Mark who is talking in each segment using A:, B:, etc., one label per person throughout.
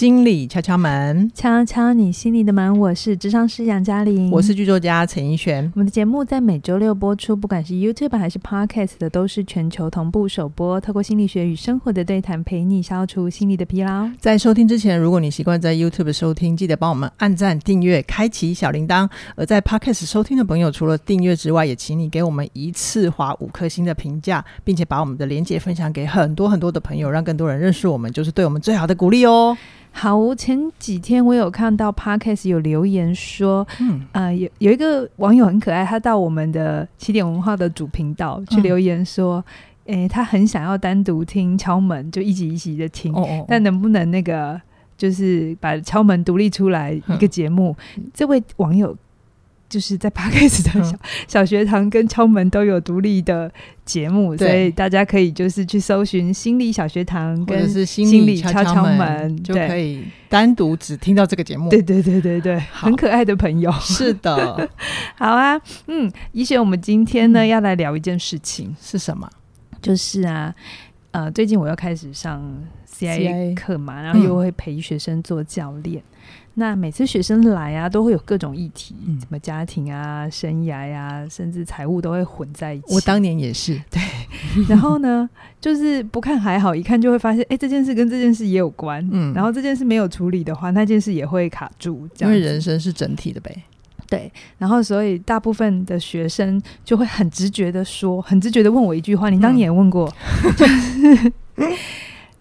A: 心理敲敲门，
B: 敲敲你心里的门。我是智商师杨嘉玲，
A: 我是剧作家陈奕璇。
B: 我们的节目在每周六播出，不管是 YouTube 还是 Podcast 的，都是全球同步首播。透过心理学与生活的对谈，陪你消除心理的疲劳。
A: 在收听之前，如果你习惯在 YouTube 收听，记得帮我们按赞、订阅、开启小铃铛。而在 Podcast 收听的朋友，除了订阅之外，也请你给我们一次划五颗星的评价，并且把我们的连接分享给很多很多的朋友，让更多人认识我们，就是对我们最好的鼓励哦。
B: 好，前几天我有看到 Podcast 有留言说，嗯，呃，有有一个网友很可爱，他到我们的起点文化的主频道去留言说，嗯、诶，他很想要单独听敲门，就一集一集的听，哦哦，但能不能那个就是把敲门独立出来一个节目？嗯、这位网友。就是在 Podcast 的小、嗯、小学堂跟敲门都有独立的节目，所以大家可以就是去搜寻心理小学堂跟心理敲敲门，
A: 就可以单独只听到这个节目。
B: 对对对对对，很可爱的朋友。
A: 是的，
B: 好啊，嗯，奕璇，我们今天呢、嗯、要来聊一件事情，
A: 是什么？
B: 就是啊，呃，最近我又开始上 CIA 课嘛，然后又会陪学生做教练。嗯那每次学生来啊，都会有各种议题，嗯、什么家庭啊、生涯呀、啊，甚至财务都会混在一起。
A: 我当年也是，
B: 对。然后呢，就是不看还好，一看就会发现，哎、欸，这件事跟这件事也有关。嗯。然后这件事没有处理的话，那件事也会卡住。这样。
A: 因为人生是整体的呗。
B: 对。然后，所以大部分的学生就会很直觉的说，很直觉的问我一句话：你当年也问过？嗯就是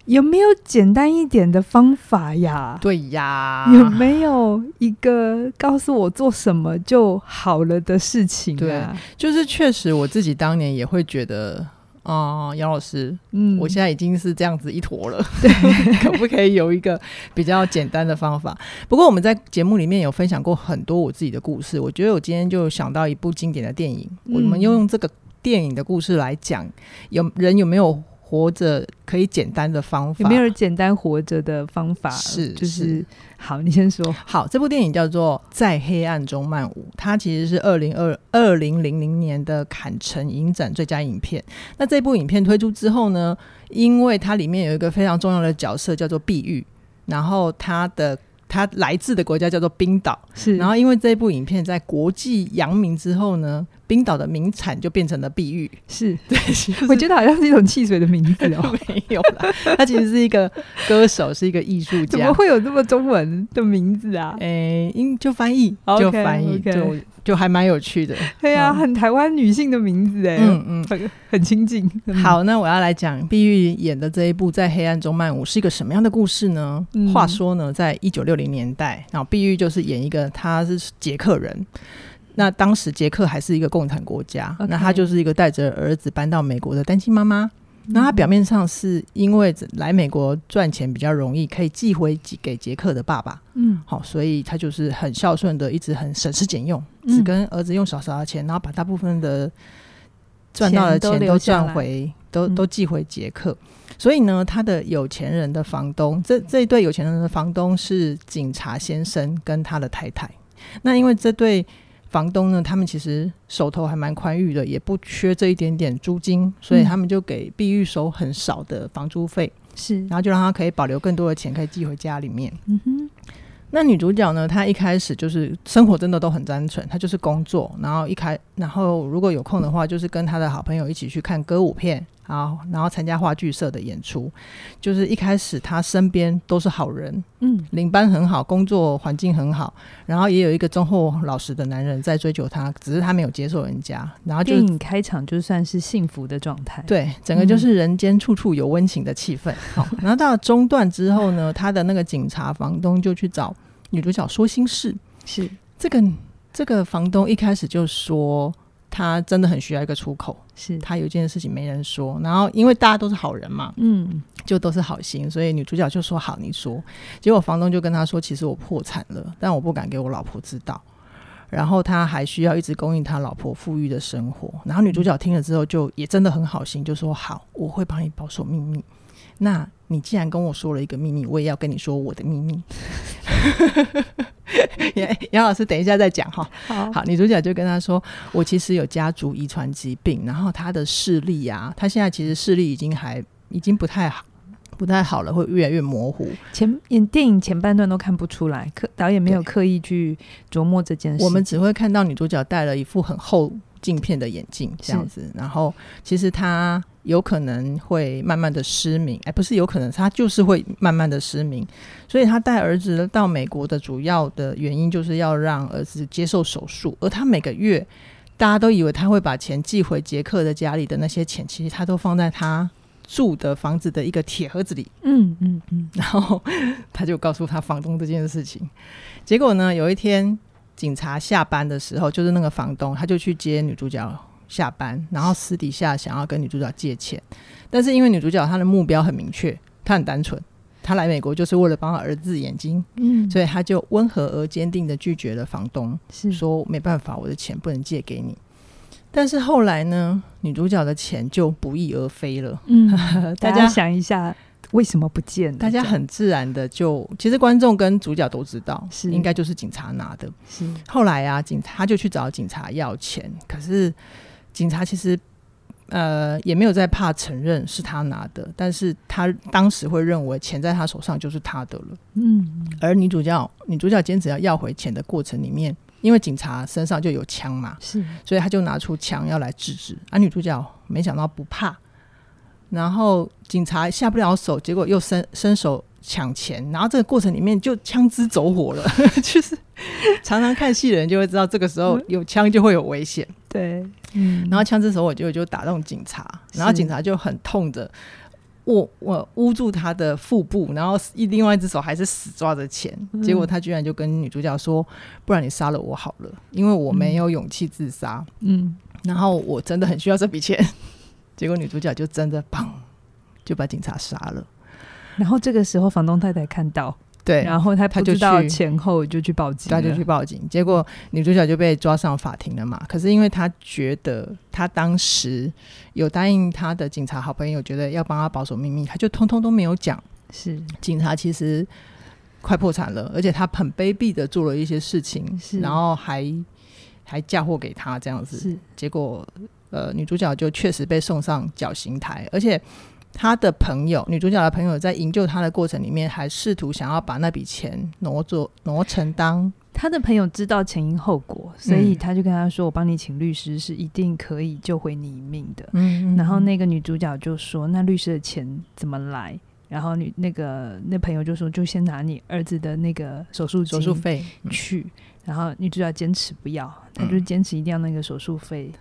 B: 有没有简单一点的方法呀？
A: 对呀，
B: 有没有一个告诉我做什么就好了的事情？
A: 对，就是确实我自己当年也会觉得，啊、嗯，杨老师，嗯，我现在已经是这样子一坨了，对，可不可以有一个比较简单的方法？不过我们在节目里面有分享过很多我自己的故事，我觉得我今天就想到一部经典的电影，嗯、我们用这个电影的故事来讲，有人有没有？活着可以简单的方法，
B: 有没有简单活着的方法？
A: 是，
B: 就是，是好，你先说。
A: 好，这部电影叫做《在黑暗中漫舞》，它其实是二零二二零零零年的坎城影展最佳影片。那这部影片推出之后呢，因为它里面有一个非常重要的角色叫做碧玉，然后它的它来自的国家叫做冰岛，是。然后因为这部影片在国际扬名之后呢。冰岛的名产就变成了碧玉，
B: 是。
A: 对，就是、
B: 我觉得好像是一种汽水的名字哦，
A: 没有啦，他其实是一个歌手，是一个艺术家，
B: 怎么会有这么中文的名字啊？
A: 诶、欸，因就翻译，okay, 就翻译就就还蛮有趣的，
B: 对啊，嗯、很台湾女性的名字哎，嗯嗯，很很亲近。
A: 好，那我要来讲碧玉演的这一部《在黑暗中漫舞》是一个什么样的故事呢？嗯、话说呢，在一九六零年代，然后碧玉就是演一个他是捷克人。那当时捷克还是一个共产国家.那她就是一个带着儿子搬到美国的单亲妈妈。那她表面上是因为来美国赚钱比较容易，可以寄回给捷克的爸爸，嗯，好，所以她就是很孝顺的，一直很省吃俭用，只跟儿子用少少的钱，然后把大部分的赚到的钱都赚回，都都寄回捷克。所以呢，他的有钱人的房东，这这一对有钱人的房东是警察先生跟他的太太。那因为这对房东呢，他们其实手头还蛮宽裕的，也不缺这一点点租金，所以他们就给碧玉收很少的房租费，是，然后就让他可以保留更多的钱，可以寄回家里面。嗯哼。那女主角呢，她一开始就是生活真的都很单纯，她就是工作，然后一开，然后如果有空的话，就是跟她的好朋友一起去看歌舞片。好，然后参加话剧社的演出，就是一开始他身边都是好人，嗯，领班很好，工作环境很好，然后也有一个忠厚老实的男人在追求他，只是他没有接受人家。然后就
B: 电影开场就算是幸福的状态，
A: 对，整个就是人间处处有温情的气氛。好，然后到了中段之后呢，他的那个警察房东就去找女主角说心事，是这个这个房东一开始就说。他真的很需要一个出口，是他有一件事情没人说，然后因为大家都是好人嘛，嗯，就都是好心，所以女主角就说好，你说。结果房东就跟他说，其实我破产了，但我不敢给我老婆知道，然后他还需要一直供应他老婆富裕的生活。然后女主角听了之后，就也真的很好心，就说好，我会帮你保守秘密。那你既然跟我说了一个秘密，我也要跟你说我的秘密。杨杨老师，等一下再讲哈。好，好，女主角就跟他说：“我其实有家族遗传疾病，然后他的视力啊，他现在其实视力已经还已经不太好，不太好了，会越来越模糊。
B: 前演电影前半段都看不出来，刻导演没有刻意去琢磨这件事。
A: 我们只会看到女主角戴了一副很厚镜片的眼镜，这样子。然后其实她有可能会慢慢的失明，哎，不是有可能，他就是会慢慢的失明。所以他带儿子到美国的主要的原因，就是要让儿子接受手术。而他每个月，大家都以为他会把钱寄回杰克的家里的那些钱，其实他都放在他。住的房子的一个铁盒子里，
B: 嗯嗯嗯，
A: 然后他就告诉他房东这件事情。结果呢，有一天警察下班的时候，就是那个房东，他就去接女主角下班，然后私底下想要跟女主角借钱，但是因为女主角她的目标很明确，她很单纯，她来美国就是为了帮她儿子眼睛，嗯，所以她就温和而坚定的拒绝了房东，是说没办法，我的钱不能借给你。但是后来呢，女主角的钱就不翼而飞了。
B: 嗯，大家想一下，为什么不见？
A: 大家很自然的就，其实观众跟主角都知道，是应该就是警察拿的。是后来啊，警察就去找警察要钱，可是警察其实呃也没有在怕承认是他拿的，但是他当时会认为钱在他手上就是他的了。嗯，而女主角女主角坚持要要回钱的过程里面。因为警察身上就有枪嘛，是，所以他就拿出枪要来制止。而、啊、女主角没想到不怕，然后警察下不了手，结果又伸伸手抢钱，然后这个过程里面就枪支走火了。就是常常看戏的人就会知道，这个时候有枪就会有危险。
B: 对，
A: 嗯，然后枪支走火就就打动警察，然后警察就很痛的。我我捂住他的腹部，然后一另外一只手还是死抓着钱，嗯，结果他居然就跟女主角说：“不然你杀了我好了，因为我没有勇气自杀。”嗯，然后我真的很需要这笔钱。结果女主角就真的砰，就把警察杀了。
B: 然后这个时候，房东太太看到。
A: 对，
B: 然后他他就到前后就去报警，
A: 他就去报警，结果女主角就被抓上法庭了嘛。可是因为她觉得她当时有答应她的警察好朋友，觉得要帮她保守秘密，她就通通都没有讲。是警察其实快破产了，而且他很卑鄙的做了一些事情，是然后还还嫁祸给他这样子。是结果呃，女主角就确实被送上绞刑台，而且。他的朋友，女主角的朋友，在营救他的过程里面，还试图想要把那笔钱挪作挪成当
B: 他的朋友知道前因后果，所以他就跟他说：“我帮你请律师，是一定可以救回你一命的。”嗯，然后那个女主角就说：“那律师的钱怎么来？”然后女那个那朋友就说：“就先拿你儿子的那个手术手术费去。”然后女主角坚持不要，她就坚持一定要那个手术费。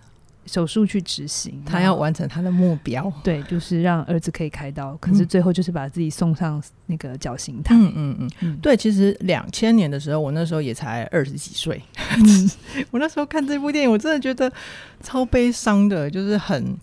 B: 手术去执行，
A: 他要完成他的目标。
B: 对，就是让儿子可以开刀，可是最后就是把自己送上那个绞刑台。
A: 嗯嗯嗯，嗯，对，其实两千年的时候，我那时候也才二十几岁。嗯、我那时候看这部电影，我真的觉得超悲伤的，就是很。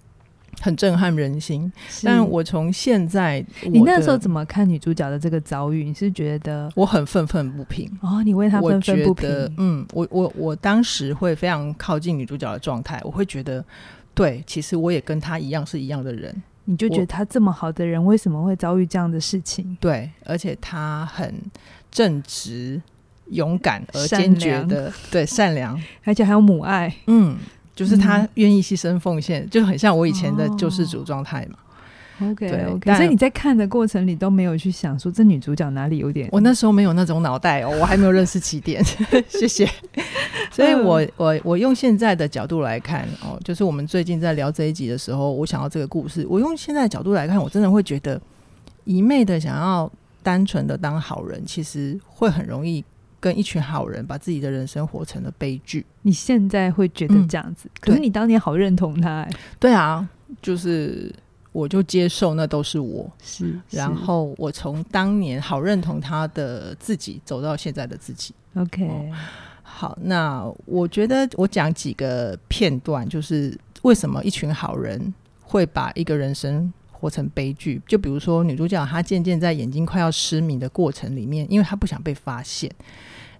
A: 很震撼人心，但我从现在，
B: 你那时候怎么看女主角的这个遭遇？你是觉得
A: 我很愤愤不平
B: 哦？你为她愤愤不平？
A: 嗯，我我我当时会非常靠近女主角的状态，我会觉得，对，其实我也跟她一样是一样的人。
B: 你就觉得她这么好的人，为什么会遭遇这样的事情？
A: 对，而且她很正直、勇敢而坚决的，对，善良，
B: 而且还有母爱，
A: 嗯。就是他愿意牺牲奉献，嗯，就很像我以前的救世主状态嘛。
B: 哦、OK，对，okay, 所以你在看的过程里都没有去想说这女主角哪里有点……
A: 我那时候没有那种脑袋哦，我还没有认识起点。谢谢。所以我我我用现在的角度来看哦，就是我们最近在聊这一集的时候，我想到这个故事，我用现在的角度来看，我真的会觉得一昧的想要单纯的当好人，其实会很容易。跟一群好人把自己的人生活成了悲剧，
B: 你现在会觉得这样子？嗯、可是你当年好认同他、欸，
A: 对啊，就是我就接受那都是我，是，然后我从当年好认同他的自己走到现在的自己。
B: OK，、
A: 哦、好，那我觉得我讲几个片段，就是为什么一群好人会把一个人生。活成悲剧，就比如说女主角，她渐渐在眼睛快要失明的过程里面，因为她不想被发现，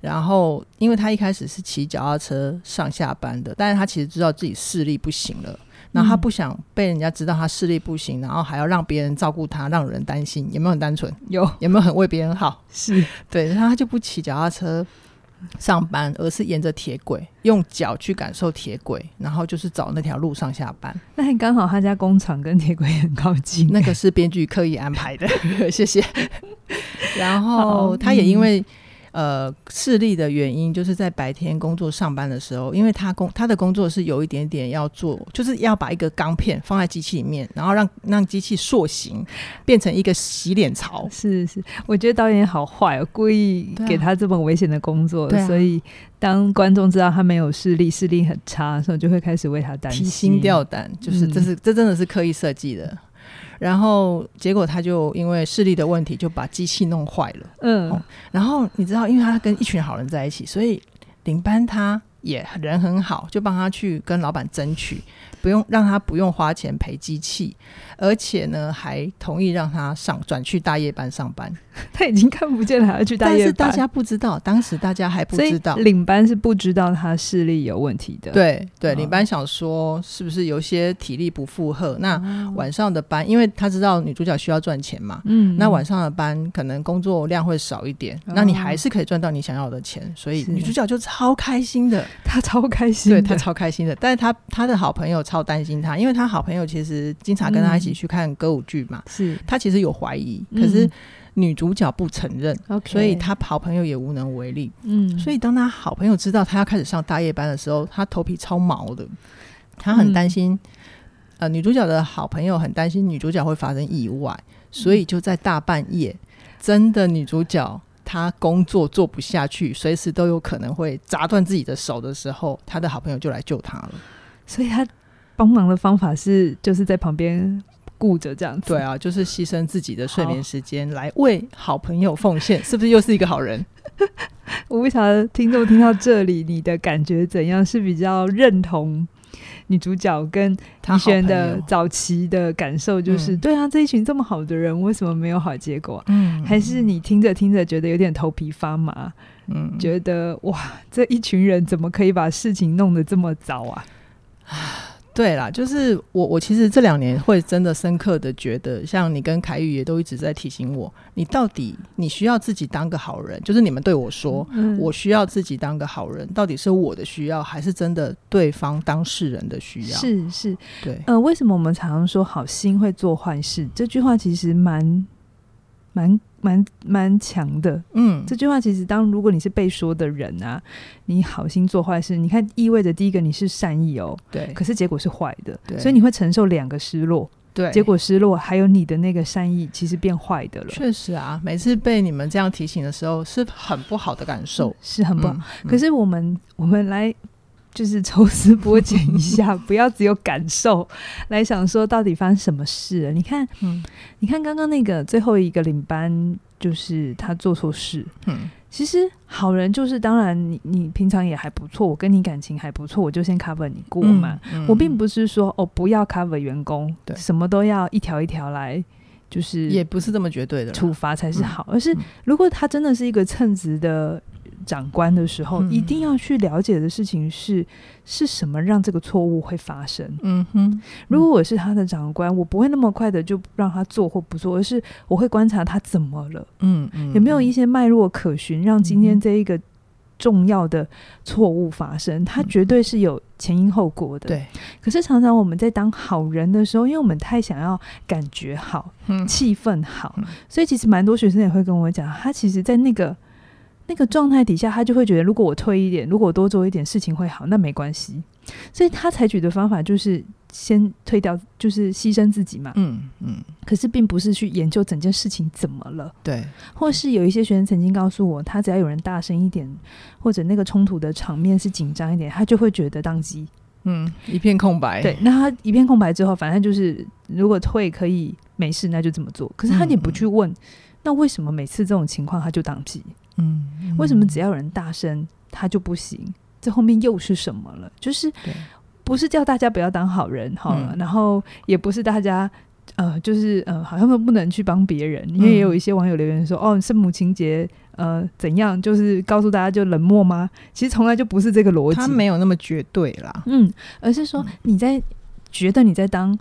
A: 然后因为她一开始是骑脚踏车上下班的，但是她其实知道自己视力不行了，然后她不想被人家知道她视力不行，然后还要让别人照顾她，让人担心，有没有很单纯？
B: 有，
A: 有没有很为别人好？
B: 是。对，然后她就不骑脚踏车，
A: 上班，而是沿着铁轨，用脚去感受铁轨，然后就是找那条路上下班。
B: 那刚好他家工厂跟铁轨很靠近，
A: 那个是编剧刻意安排的，谢谢。然后他也因为。呃，视力的原因就是在白天工作上班的时候，因为他工他的工作是有一点点要做，就是要把一个钢片放在机器里面，然后让让机器塑形，变成一个洗脸槽。
B: 是是，我觉得导演好坏哦，故意给他这么危险的工作，啊、所以当观众知道他没有视力，视力很差的时候，就会开始为他担心，
A: 提心吊胆。就是这是、嗯、这真的是刻意设计的。然后结果他就因为视力的问题，就把机器弄坏了。嗯、哦，然后你知道，因为他跟一群好人在一起，所以领班他也人很好，就帮他去跟老板争取。不用让他不用花钱赔机器，而且呢，还同意让他上转去大夜班上班。
B: 他已经看不见了，还要去大夜班。
A: 但是大家不知道，当时大家还不知道，
B: 领班是不知道他视力有问题的。
A: 对对，领班想说是不是有些体力不负荷？那晚上的班，因为他知道女主角需要赚钱嘛，嗯，那晚上的班可能工作量会少一点，那你还是可以赚到你想要的钱，所以女主角就超开心的，
B: 她超开心，
A: 对她超开心的。但是她她的好朋友超。担心她，因为她好朋友其实经常跟她一起去看歌舞剧嘛。是、嗯、他其实有怀疑，可是女主角不承认，嗯、所以他好朋友也无能为力。嗯，所以当他好朋友知道他要开始上大夜班的时候，他头皮超毛的，他很担心。嗯、呃，女主角的好朋友很担心女主角会发生意外，所以就在大半夜，真的女主角她工作做不下去，随时都有可能会砸断自己的手的时候，他的好朋友就来救她了。
B: 所以他。帮忙的方法是，就是在旁边顾着这样子。
A: 对啊，就是牺牲自己的睡眠时间来为好朋友奉献，是不是又是一个好人？
B: 我不晓得听众听到这里，你的感觉怎样？是比较认同女主角跟怡轩的早期的感受，就是对啊，这一群这么好的人，为什么没有好结果？嗯，还是你听着听着觉得有点头皮发麻？嗯，觉得哇，这一群人怎么可以把事情弄得这么糟啊？
A: 对啦，就是我，我其实这两年会真的深刻的觉得，像你跟凯宇也都一直在提醒我，你到底你需要自己当个好人，就是你们对我说，嗯、我需要自己当个好人，到底是我的需要，还是真的对方当事人的需要？
B: 是是，
A: 对，
B: 呃，为什么我们常常说好心会做坏事？这句话其实蛮蛮。蛮蛮强的，嗯，这句话其实当如果你是被说的人啊，你好心做坏事，你看意味着第一个你是善意哦，对，可是结果是坏的，对，所以你会承受两个失落，对，结果失落，还有你的那个善意其实变坏的了。
A: 确实啊，每次被你们这样提醒的时候，是很不好的感受，嗯、
B: 是很不好。嗯嗯、可是我们我们来。就是抽丝剥茧一下，不要只有感受来想说到底发生什么事了。你看，嗯，你看刚刚那个最后一个领班，就是他做错事。嗯，其实好人就是，当然你你平常也还不错，我跟你感情还不错，我就先 cover 你过嘛。嗯嗯、我并不是说哦不要 cover 员工，对，什么都要一条一条来，就是
A: 也不是这么绝对的
B: 处罚才是好，而是如果他真的是一个称职的。长官的时候，一定要去了解的事情是是什么让这个错误会发生。嗯哼，如果我是他的长官，我不会那么快的就让他做或不做，而是我会观察他怎么了。嗯嗯，有没有一些脉络可循，让今天这一个重要的错误发生？他绝对是有前因后果的。对。可是常常我们在当好人的时候，因为我们太想要感觉好、气氛好，所以其实蛮多学生也会跟我讲，他其实，在那个。那个状态底下，他就会觉得，如果我退一点，如果我多做一点，事情会好，那没关系。所以他采取的方法就是先退掉，就是牺牲自己嘛。嗯嗯。可是并不是去研究整件事情怎么了。对。或是有一些学生曾经告诉我，他只要有人大声一点，或者那个冲突的场面是紧张一点，他就会觉得当机。
A: 嗯，一片空白。
B: 对，那他一片空白之后，反正就是如果退可以没事，那就这么做。可是他也不去问，那为什么每次这种情况他就当机？嗯，为什么只要有人大声，他就不行？这后面又是什么了？就是不是叫大家不要当好人哈，嗯、然后也不是大家呃，就是呃，好像都不能去帮别人，因为也有一些网友留言说，哦，圣母情节呃怎样，就是告诉大家就冷漠吗？其实从来就不是这个逻辑，
A: 他没有那么绝对啦。
B: 嗯，而是说你在觉得你在当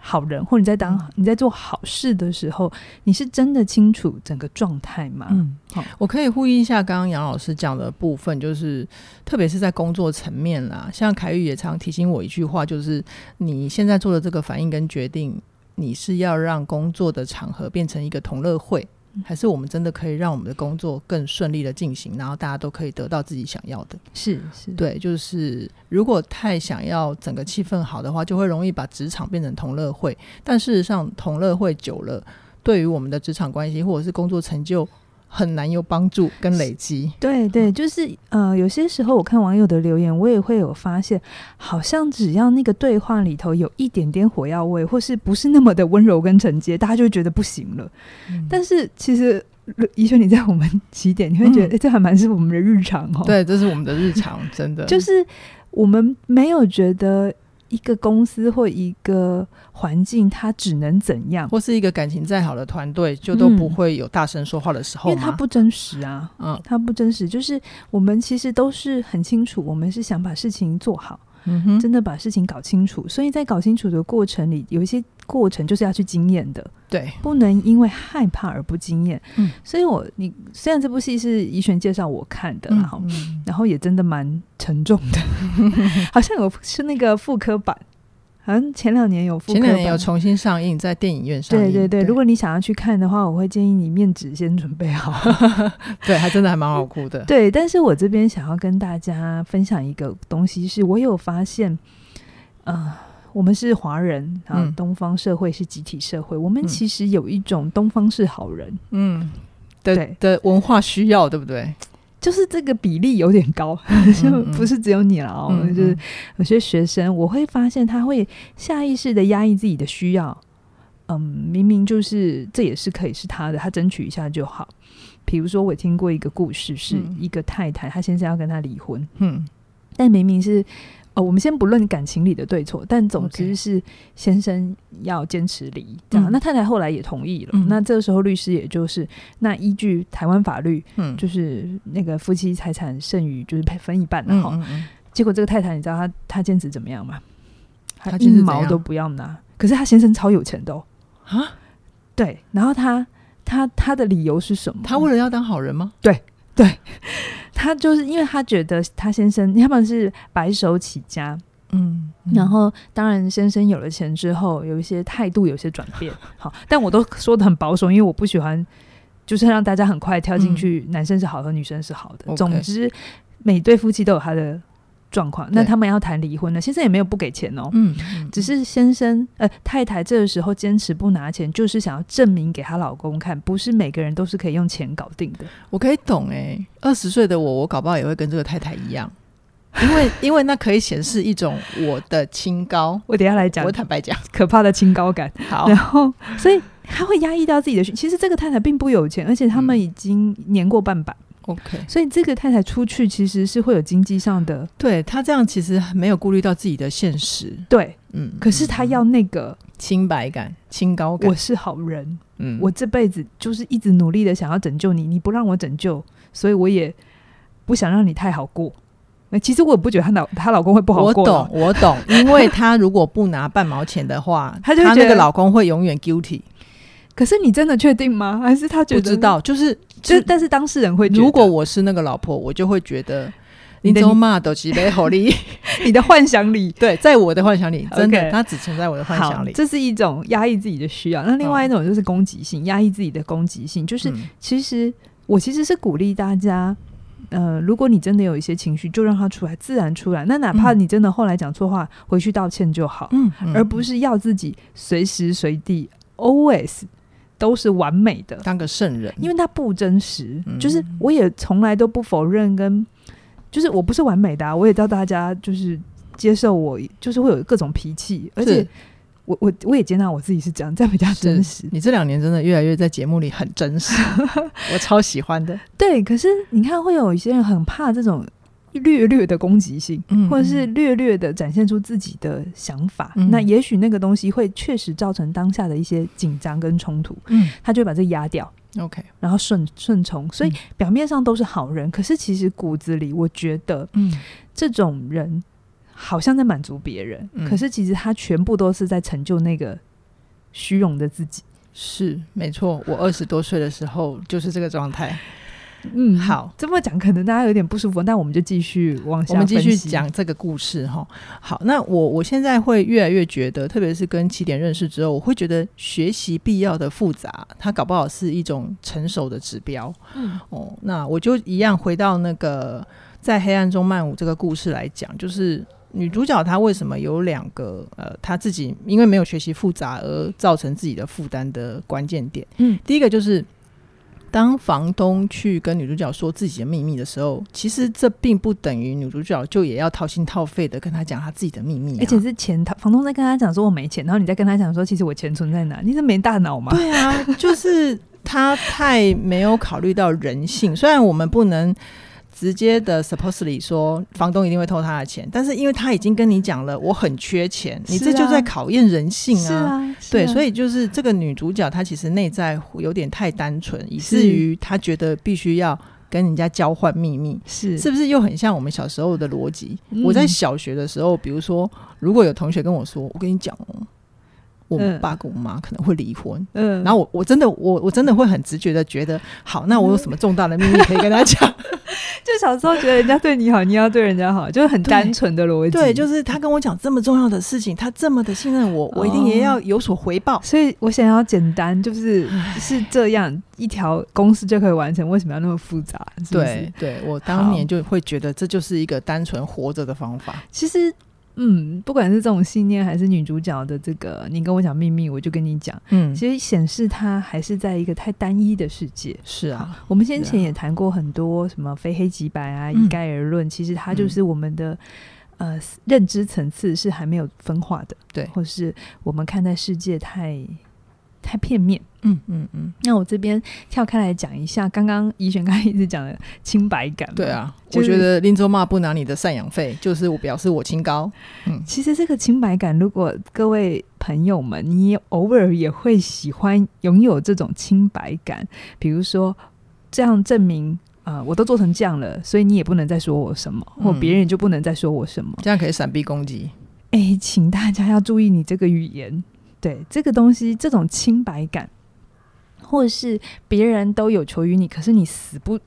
B: 好人，或者你在当你在做好事的时候，你是真的清楚整个状态吗？
A: 嗯，好，我可以呼应一下刚刚杨老师讲的部分，就是特别是在工作层面啦，像凯宇也常提醒我一句话，就是你现在做的这个反应跟决定，你是要让工作的场合变成一个同乐会。还是我们真的可以让我们的工作更顺利的进行，然后大家都可以得到自己想要的。
B: 是是，
A: 对，就是如果太想要整个气氛好的话，就会容易把职场变成同乐会。但事实上，同乐会久了，对于我们的职场关系或者是工作成就，很难有帮助跟累积。
B: 对对，就是呃，有些时候我看网友的留言，我也会有发现，好像只要那个对话里头有一点点火药味，或是不是那么的温柔跟承接，大家就会觉得不行了。嗯、但是其实怡萱，你在我们起点，你会觉得，哎、嗯欸，这还蛮是我们的日常哦。
A: 对，这是我们的日常，真的。
B: 就是我们没有觉得。一个公司或一个环境，它只能怎样？
A: 或是一个感情再好的团队，就都不会有大声说话的时候，
B: 嗯，因为它不真实啊。嗯，它不真实，就是我们其实都是很清楚，我们是想把事情做好。嗯哼，真的把事情搞清楚，所以在搞清楚的过程里，有一些过程就是要去经验的，
A: 对，不
B: 能因为害怕而不经验。嗯，所以我你虽然这部戏是怡璇介绍我看的，然后、嗯、然后也真的蛮沉重的，好像有是那个妇科版。好像前两年有，
A: 前两年有重新上映，在电影院上映。
B: 对对对，对如果你想要去看的话，我会建议你面纸先准备好。
A: 对，还真的还蛮好哭的。
B: 对，但是我这边想要跟大家分享一个东西，是我有发现，呃，我们是华人啊，东方社会是集体社会，嗯、我们其实有一种东方是好人，嗯，
A: 的对的文化需要，对不对？
B: 就是这个比例有点高，就不是只有你了哦。嗯嗯，就是有些学生，我会发现他会下意识的压抑自己的需要。嗯，明明就是这也是可以是他的，他争取一下就好。比如说，我听过一个故事，是一个太太，她先生要跟他离婚，嗯，但明明是。哦，我们先不论感情里的对错，但总之是先生要坚持离，这样。那太太后来也同意了。嗯、那这个时候律师也就是，那依据台湾法律，嗯，就是那个夫妻财产剩余就是配分一半的哈。嗯嗯嗯，结果这个太太，你知道她她坚持怎么样吗？她一毛都不要拿。可是她先生超有钱的哦。啊？对。然后他他他的理由是什么？
A: 他为了要当好人吗？
B: 对对。他就是因为他觉得他先生要不然是白手起家，嗯，嗯，然后当然先生有了钱之后，有一些态度有些转变，好，但我都说的很保守，因为我不喜欢就是让大家很快跳进去，男生是好的，女生是好的，嗯、总之每对夫妻都有他的。状况，那他们要谈离婚了？先生也没有不给钱哦，嗯，嗯，只是先生呃太太这个时候坚持不拿钱，就是想要证明给她老公看，不是每个人都是可以用钱搞定的。
A: 我可以懂哎，二十岁的我，我搞不好也会跟这个太太一样，因为因为那可以显示一种我的清高。
B: 我等下来讲，
A: 我坦白讲，
B: 可怕的清高感。
A: 好，
B: 然后所以他会压抑到自己的。其实这个太太并不有钱，而且他们已经年过半百。
A: OK，
B: 所以这个太太出去其实是会有经济上的，
A: 对她这样其实没有顾虑到自己的现实，
B: 对，嗯，可是她要那个
A: 清白感、清高感，
B: 我是好人，嗯，我这辈子就是一直努力的想要拯救你，你不让我拯救，所以我也不想让你太好过。那其实我也不觉得她老她老公会不好过，
A: 我懂，我懂，因为她如果不拿半毛钱的话，她就觉得她那个老公会永远 guilty。
B: 可是你真的确定吗？还是他觉得
A: 不知道？就是
B: 就，但是当事人会觉得，
A: 如果我是那个老婆，我就会觉得 你
B: 的幻想里，
A: 对，在我的幻想里，真的，他只存在我的幻想里。
B: 这是一种压抑自己的需要。那另外一种就是攻击性，压抑自己的攻击性，就是其实我其实是鼓励大家，呃，如果你真的有一些情绪，就让它出来，自然出来。那哪怕你真的后来讲错话，回去道歉就好，嗯，而不是要自己随时随地 always。都是完美的，
A: 当个圣人，
B: 因为他不真实。嗯、就是我也从来都不否认，跟就是我不是完美的、啊，我也叫大家就是接受我，就是会有各种脾气，而且我我我也接纳我自己是这样，这样比较真实。
A: 你这两年真的越来越在节目里很真实，我超喜欢的。
B: 对，可是你看，会有一些人很怕这种。略略的攻击性，或者是略略的展现出自己的想法，嗯、那也许那个东西会确实造成当下的一些紧张跟冲突，嗯，他就把这压掉
A: ，OK，
B: 然后顺顺从，所以表面上都是好人，嗯、可是其实骨子里，我觉得，嗯，这种人好像在满足别人，嗯、可是其实他全部都是在成就那个虚荣的自己。
A: 是没错，我二十多岁的时候就是这个状态。
B: 嗯，
A: 好，
B: 这么讲可能大家有点不舒服，那我们就继续往下，
A: 我们继续讲这个故事哈。好，那我我现在会越来越觉得，特别是跟起点认识之后，我会觉得学习必要的复杂，它搞不好是一种成熟的指标。嗯，哦，那我就一样回到那个在黑暗中漫舞这个故事来讲，就是。女主角她为什么有两个呃，她自己因为没有学习复杂而造成自己的负担的关键点？嗯，第一个就是当房东去跟女主角说自己的秘密的时候，其实这并不等于女主角就也要掏心掏肺的跟他讲他自己的秘密，啊，
B: 而且是钱，房东在跟他讲说我没钱，然后你再跟他讲说其实我钱存在哪？你是没大脑吗？
A: 对啊，就是他太没有考虑到人性，虽然我们不能。直接的 supposedly 说房东一定会偷他的钱，但是因为他已经跟你讲了，我很缺钱，你这就在考验人性啊。对，所以就是这个女主角她其实内在有点太单纯，以至于她觉得必须要跟人家交换秘密，是是不是又很像我们小时候的逻辑？我在小学的时候，比如说如果有同学跟我说，我跟你讲哦。我爸跟我妈可能会离婚，嗯，然后我我真的我我真的会很直觉的觉得，好，那我有什么重大的秘密可以跟他讲？
B: 就小时候觉得人家对你好，你要对人家好，就是很单纯的逻辑。
A: 对，就是他跟我讲这么重要的事情，他这么的信任我，我一定也要有所回报。哦，
B: 所以我想要简单，就是是这样一条公式就可以完成，为什么要那么复杂？是不是？
A: 对，对我当年就会觉得这就是一个单纯活着的方法。
B: 其实。嗯，不管是这种信念，还是女主角的这个，你跟我讲秘密，我就跟你讲。嗯，其实显示她还是在一个太单一的世界。
A: 是啊，
B: 我们先前也谈过很多什么非黑即白啊，一概而论。其实它就是我们的、嗯、呃认知层次是还没有分化的，对，或是我们看待世界太。太片面，嗯嗯嗯。那我这边跳开来讲一下，刚刚怡璇刚才一直讲的清白感。
A: 对啊，就是、我觉得林州骂不拿你的赡养费，就是我表示我清高。嗯，
B: 其实这个清白感，如果各位朋友们，你偶尔也会喜欢拥有这种清白感，比如说这样证明啊、呃，我都做成这样了，所以你也不能再说我什么，嗯、或别人就不能再说我什么，
A: 这样可以闪避攻击。
B: 哎，请大家要注意你这个语言。对这个东西，这种清白感，或者是别人都有求于你，可是你死不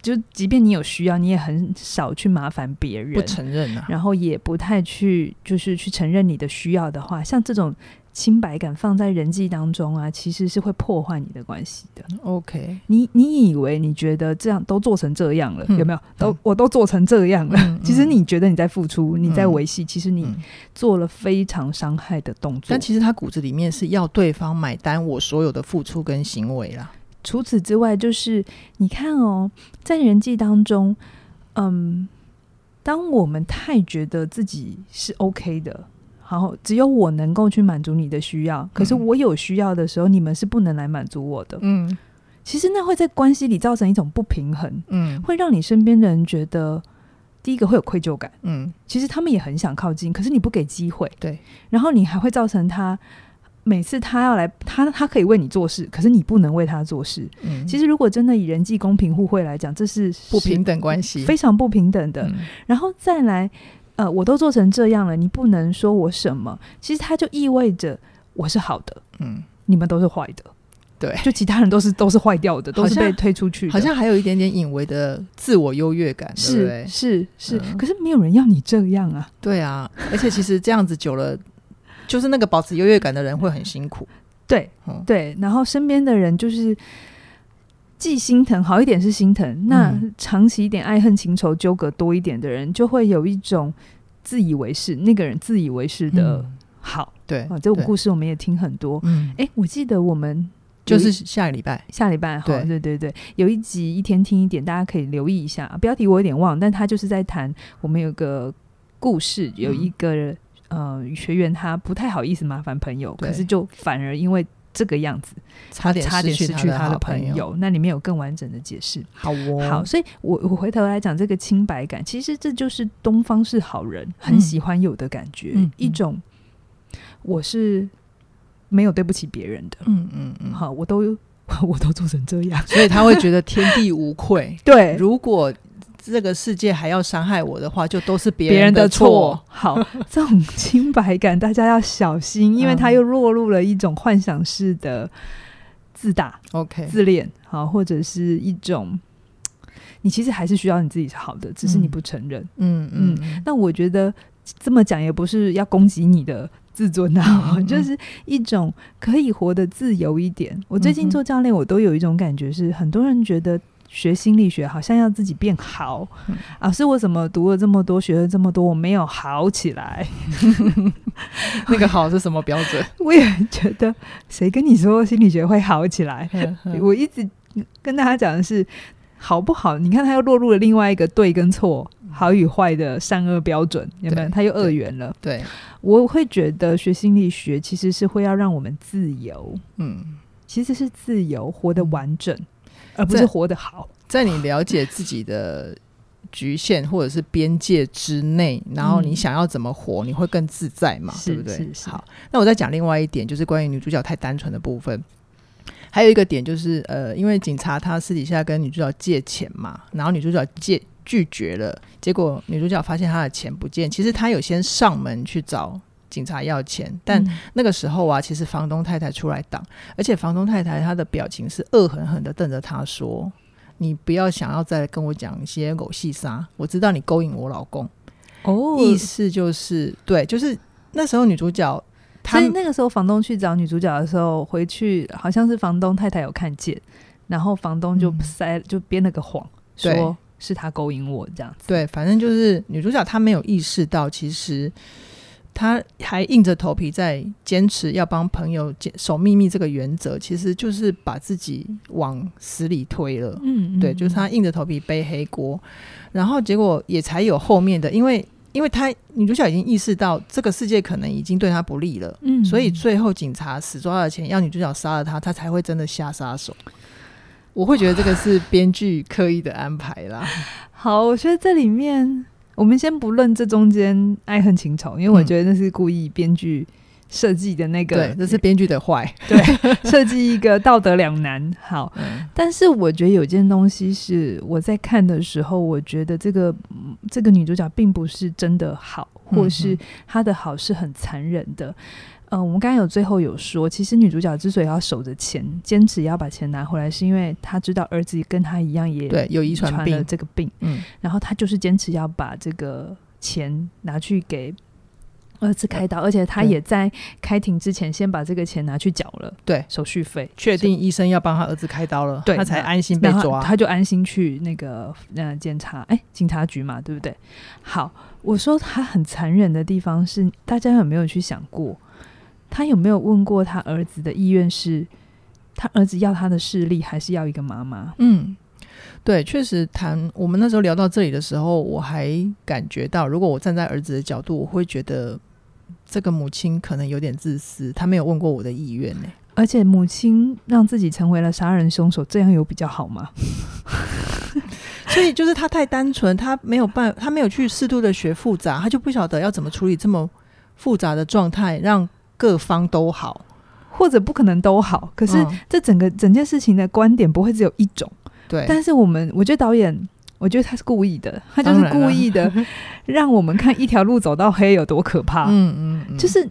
B: 就，即便你有需要，你也很少去麻烦别人，
A: 不承认啊，
B: 然后也不太去，就是去承认你的需要的话，像这种。清白感放在人际当中啊，其实是会破坏你的关系的。
A: OK，
B: 你你以为你觉得这样都做成这样了，嗯、有没有？都、嗯、我都做成这样了、嗯。其实你觉得你在付出，嗯、你在维系、嗯，其实你做了非常伤害的动作。
A: 但其实他骨子里面是要对方买单我所有的付出跟行为啦。
B: 除此之外，就是你看哦，在人际当中，嗯，当我们太觉得自己是 OK 的。然后只有我能够去满足你的需要，可是我有需要的时候，嗯、你们是不能来满足我的。嗯，其实那会在关系里造成一种不平衡。嗯，会让你身边的人觉得，第一个会有愧疚感。嗯，其实他们也很想靠近，可是你不给机会。对，然后你还会造成他每次他要来，他他可以为你做事，可是你不能为他做事。嗯，其实如果真的以人际公平互惠来讲，这是
A: 不平等关系，
B: 非常不平等的。嗯、然后再来。呃，我都做成这样了，你不能说我什么？其实它就意味着我是好的，嗯，你们都是坏的，
A: 对，
B: 就其他人都是都是坏掉的，都是被推出去的，
A: 好像还有一点点隐微的自我优越感，
B: 是是是、嗯，可是没有人要你这样啊，
A: 对啊，而且其实这样子久了，就是那个保持优越感的人会很辛苦，
B: 对、嗯、对，然后身边的人就是。既心疼，好一点是心疼。那长期一点爱恨情仇纠葛多一点的人，就会有一种自以为是。那个人自以为是的好，嗯、对啊，这种故事我们也听很多。嗯，哎、欸，我记得我们
A: 就是下个礼拜，
B: 下礼拜好，对对对，有一集一天听一点，大家可以留意一下。标题我有点忘，但他就是在谈我们有个故事，有一个、嗯、呃学员他不太好意思麻烦朋友，可是就反而因为。这个样子，
A: 差点差点失去他的朋友。
B: 那里面有更完整的解释。
A: 好哦，
B: 好，所以我我回头来讲这个清白感，其实这就是东方是好人很喜欢有的感觉，嗯、一种我是没有对不起别人的。嗯嗯嗯，好，我都 我都做成这样，
A: 所以他会觉得天地无愧。
B: 对，
A: 如果这个世界还要伤害我的话，就都是别
B: 人，
A: 人的错。
B: 好，这种清白感大家要小心，因为他又落入了一种幻想式的自大、
A: OK、
B: 自恋，好，或者是一种你其实还是需要你自己是好的，只是你不承认。嗯嗯，嗯。那我觉得这么讲也不是要攻击你的。自尊啊，嗯、就是一种可以活得自由一点。嗯、我最近做教练，我都有一种感觉是，很多人觉得学心理学好像要自己变好、嗯、啊，是我怎么读了这么多，学了这么多，我没有好起来。
A: 那个好是什么标准？
B: 我也觉得，谁跟你说心理学会好起来？我一直跟大家讲的是，好不好？你看，他又落入了另外一个对跟错。好与坏的善恶标准有没有？他又二元了。对，我会觉得学心理学其实是会要让我们自由，嗯，其实是自由活得完整，而不是活得好。
A: 在你了解自己的局限或者是边界之内，然后你想要怎么活，你会更自在嘛？对不对？是是。好，那我再讲另外一点，就是关于女主角太单纯的部分。还有一个点就是，呃，因为警察他私底下跟女主角借钱嘛，然后女主角借。拒绝了，结果女主角发现她的钱不见。其实她有先上门去找警察要钱，但那个时候啊，其实房东太太出来挡，而且房东太太她的表情是恶狠狠的瞪着她说：“你不要想要再跟我讲一些狗戏杀，我知道你勾引我老公。”哦，意思就是对，就是那时候女主角，
B: 所以那个时候房东去找女主角的时候，回去好像是房东太太有看见，然后房东就塞就编了个谎说。是他勾引我这样子，
A: 对，反正就是女主角她没有意识到，其实她还硬着头皮在坚持要帮朋友守秘密这个原则，其实就是把自己往死里推了。嗯，对，就是他硬着头皮背黑锅，然后结果也才有后面的，因为因为他女主角已经意识到这个世界可能已经对他不利了，嗯，所以最后警察死抓了钱，要女主角杀了他，他才会真的下杀手。我会觉得这个是编剧刻意的安排啦。
B: 好，我觉得这里面我们先不论这中间爱恨情仇，因为我觉得那是故意编剧设计的那个，
A: 对，这是编剧的坏，
B: 对，设计一个道德两难。好，嗯，但是我觉得有件东西是我在看的时候，我觉得这个这个女主角并不是真的好，或是她的好是很残忍的。嗯、呃，我们刚刚有最后有说，其实女主角之所以要守着钱，坚持要把钱拿回来，是因为她知道儿子跟她一样也对有遗传病这个病，嗯，然后她就是坚持要把这个钱拿去给儿子开刀，而且她也在开庭之前先把这个钱拿去缴了，对手续费，
A: 确定医生要帮她儿子开刀了，对，她才安心被抓，
B: 她就安心去那个呃检查，哎，警察局嘛，对不对？好，我说她很残忍的地方是，大家有没有去想过？他有没有问过他儿子的意愿是，他儿子要他的视力，还是要一个妈妈？
A: 嗯，对，确实谈我们那时候聊到这里的时候，我还感觉到，如果我站在儿子的角度，我会觉得这个母亲可能有点自私，他没有问过我的意愿呢。
B: 而且母亲让自己成为了杀人凶手，这样有比较好吗？
A: 所以就是他太单纯，他没有办，他没有去适度的学复杂，他就不晓得要怎么处理这么复杂的状态，让。各方都好，
B: 或者不可能都好。可是这整个整件事情的观点不会只有一种。对，但是我们我觉得导演，我觉得他是故意的，他就是故意的，让我们看一条路走到黑有多可怕。嗯嗯，嗯，就是。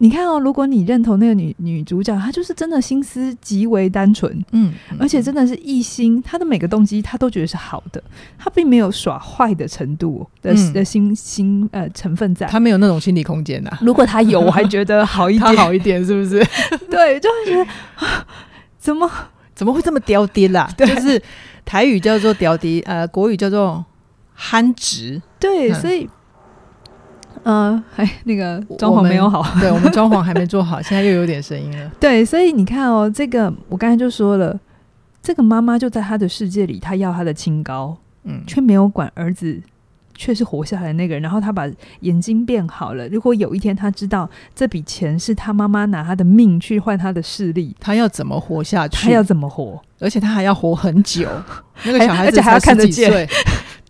B: 你看哦，如果你认同那个女女主角，她就是真的心思极为单纯，嗯，嗯，而且真的是一心，她的每个动机她都觉得是好的，她并没有耍坏的程度的、嗯、的心心呃成分在，
A: 她没有那种心理空间呐、啊。
B: 如果她有，我还觉得好一点，
A: 好一点是不是？
B: 对，就会觉得 怎么
A: 怎么会这么刁爹啦？就是台语叫做刁爹，呃，国语叫做憨直，
B: 对，所以。嗯，哎，那个装潢没有好，
A: 对，我们装潢还没做好，现在又有点声音了。
B: 对，所以你看哦，这个我刚才就说了，这个妈妈就在她的世界里，她要她的清高，嗯，却没有管儿子却是活下来的那个人。然后他把眼睛变好了。如果有一天他知道这笔钱是他妈妈拿他的命去换他的视力，
A: 他要怎么活下去？
B: 他要怎么活？
A: 而且他还要活很久。那个小孩子
B: 而且还要看得见。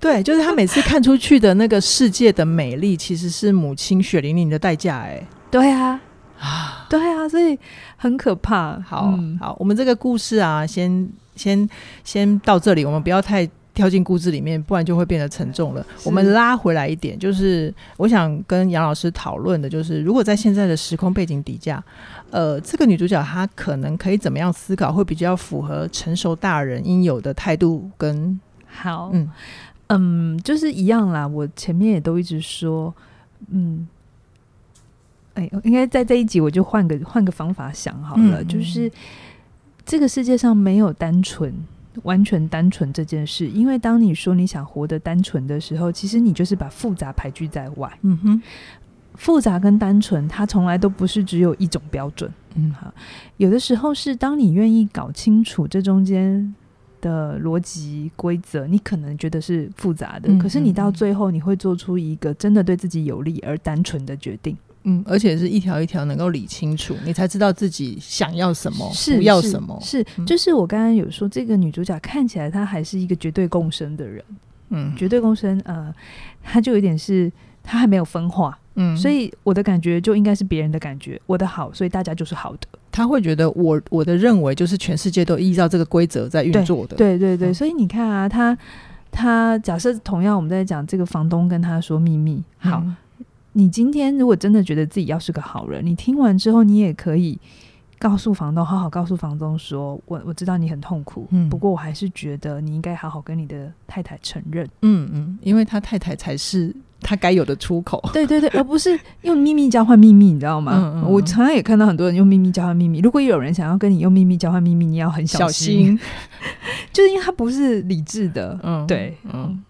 A: 对，就是他每次看出去的那个世界的美丽，其实是母亲血淋淋的代价。哎，
B: 对啊，啊，对啊，所以很可怕。
A: 好、嗯、好，我们这个故事啊，先先先到这里，我们不要太跳进故事里面，不然就会变得沉重了。我们拉回来一点，就是我想跟杨老师讨论的，就是如果在现在的时空背景底下，呃，这个女主角她可能可以怎么样思考，会比较符合成熟大人应有的态度跟
B: 好，嗯嗯，就是一样啦。我前面也都一直说，嗯，哎，应该在这一集我就换个换个方法想好了，嗯、就是这个世界上没有单纯。完全单纯这件事，因为当你说你想活得单纯的时候，其实你就是把复杂排拒在外。嗯哼，复杂跟单纯，它从来都不是只有一种标准。嗯，哈，有的时候是当你愿意搞清楚这中间的逻辑规则，你可能觉得是复杂的，嗯，可是你到最后你会做出一个真的对自己有利而单纯的决定。
A: 嗯，而且是一条一条能够理清楚，你才知道自己想要什么，要什么。
B: 是，是就是我刚刚有说，这个女主角看起来她还是一个绝对共生的人。嗯，绝对共生，呃，她就有点是她还没有分化。嗯，所以我的感觉就应该是别人的感觉，我的好，所以大家就是好的。
A: 她会觉得我我的认为就是全世界都依照这个规则在运作的。
B: 对对对，所以你看啊，他他假设同样我们在讲这个房东跟他说秘密，好。嗯你今天如果真的觉得自己要是个好人，你听完之后，你也可以告诉房东，好好告诉房东说：“我我知道你很痛苦，嗯，不过我还是觉得你应该好好跟你的太太承认，
A: 嗯嗯，因为他太太才是他该有的出口，
B: 对对对，而不是用秘密交换秘密，你知道吗？嗯嗯，我常常也看到很多人用秘密交换秘密。如果有人想要跟你用秘密交换秘密，你要很小心，小心。就是因为他不是理智的，嗯，对，嗯。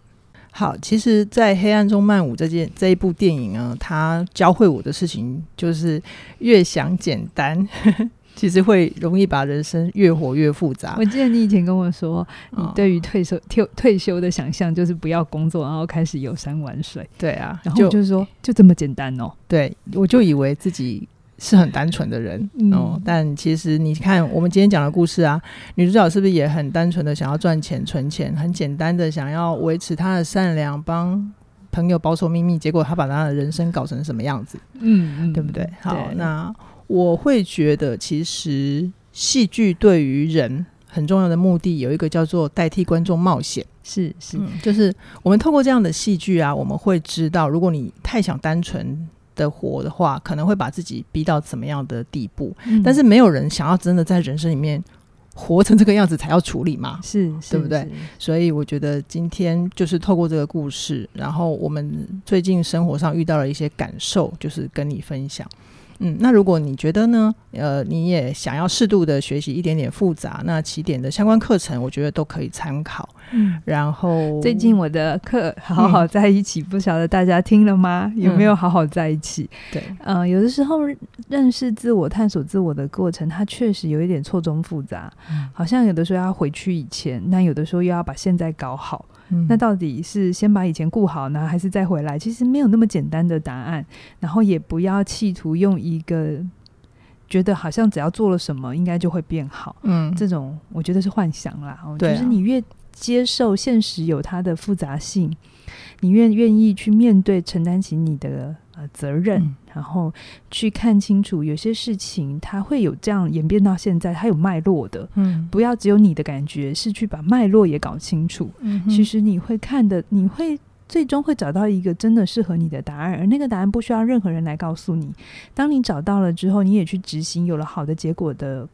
A: 好，其实，在《黑暗中漫舞》这件这一部电影呢，它教会我的事情就是越想简单，呵呵其实会容易把人生越活越复杂。
B: 我记得你以前跟我说，你对于退休退退休的想象就是不要工作，然后开始游山玩水。
A: 对啊，
B: 然后就是说就，就这么简单哦。
A: 对，我就以为自己。是很单纯的人、嗯、哦，但其实你看，我们今天讲的故事啊，女主角是不是也很单纯的想要赚钱存钱，很简单的想要维持她的善良，帮朋友保守秘密，结果她把她的人生搞成什么样子？嗯，对不对？好，那我会觉得，其实戏剧对于人很重要的目的有一个叫做代替观众冒险，
B: 是是、嗯，
A: 就是我们透过这样的戏剧啊，我们会知道，如果你太想单纯。的活的话，可能会把自己逼到怎么样的地步？嗯、但是没有人想要真的在人生里面活成这个样子才要处理嘛？
B: 是，是
A: 对不对？所以我觉得今天就是透过这个故事，然后我们最近生活上遇到了一些感受，就是跟你分享。嗯，那如果你觉得呢？呃，你也想要适度的学习一点点复杂，那起点的相关课程，我觉得都可以参考。嗯，然后
B: 最近我的课好好在一起，嗯，不晓得大家听了吗？有没有好好在一起？嗯、对，呃，有的时候认识自我、探索自我的过程，它确实有一点错综复杂，嗯，好像有的时候要回去以前，那有的时候又要把现在搞好。嗯、那到底是先把以前顾好呢，还是再回来？其实没有那么简单的答案。然后也不要企图用一个觉得好像只要做了什么应该就会变好。嗯，这种我觉得是幻想啦。对啊，就是你越接受现实有它的复杂性，你愿愿意去面对、承担起你的。呃，责任、嗯，然后去看清楚，有些事情它会有这样演变到现在，它有脉络的。嗯，不要只有你的感觉，是去把脉络也搞清楚。嗯，其实你会看的，你会最终会找到一个真的适合你的答案，而那个答案不需要任何人来告诉你。当你找到了之后，你也去执行，有了好的结果的。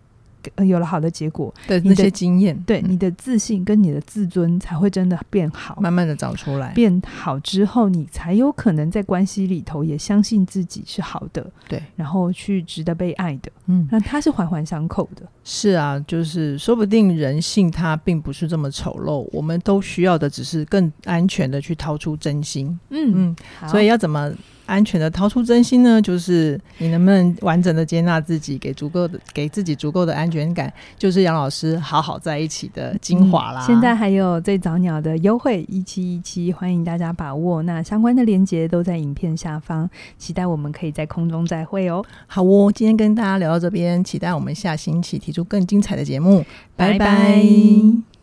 B: 呃，有了好的结果
A: 的那些经验，
B: 对、嗯、你的自信跟你的自尊才会真的变好，
A: 慢慢的找出来。
B: 变好之后，你才有可能在关系里头也相信自己是好的，
A: 对，
B: 然后去值得被爱的。嗯，那它是环环相扣的。
A: 是啊，就是说不定人性它并不是这么丑陋，我们都需要的只是更安全的去掏出真心。嗯嗯，所以要怎么？安全的掏出真心呢，就是你能不能完整的接纳自己，给足够的给自己足够的安全感，就是杨老师好好在一起的精华啦。
B: 嗯，现在还有最早鸟的优惠一期一期，欢迎大家把握。那相关的链接都在影片下方，期待我们可以在空中再会哦。
A: 好哦，今天跟大家聊到这边，期待我们下星期提出更精彩的节目。拜拜。拜拜。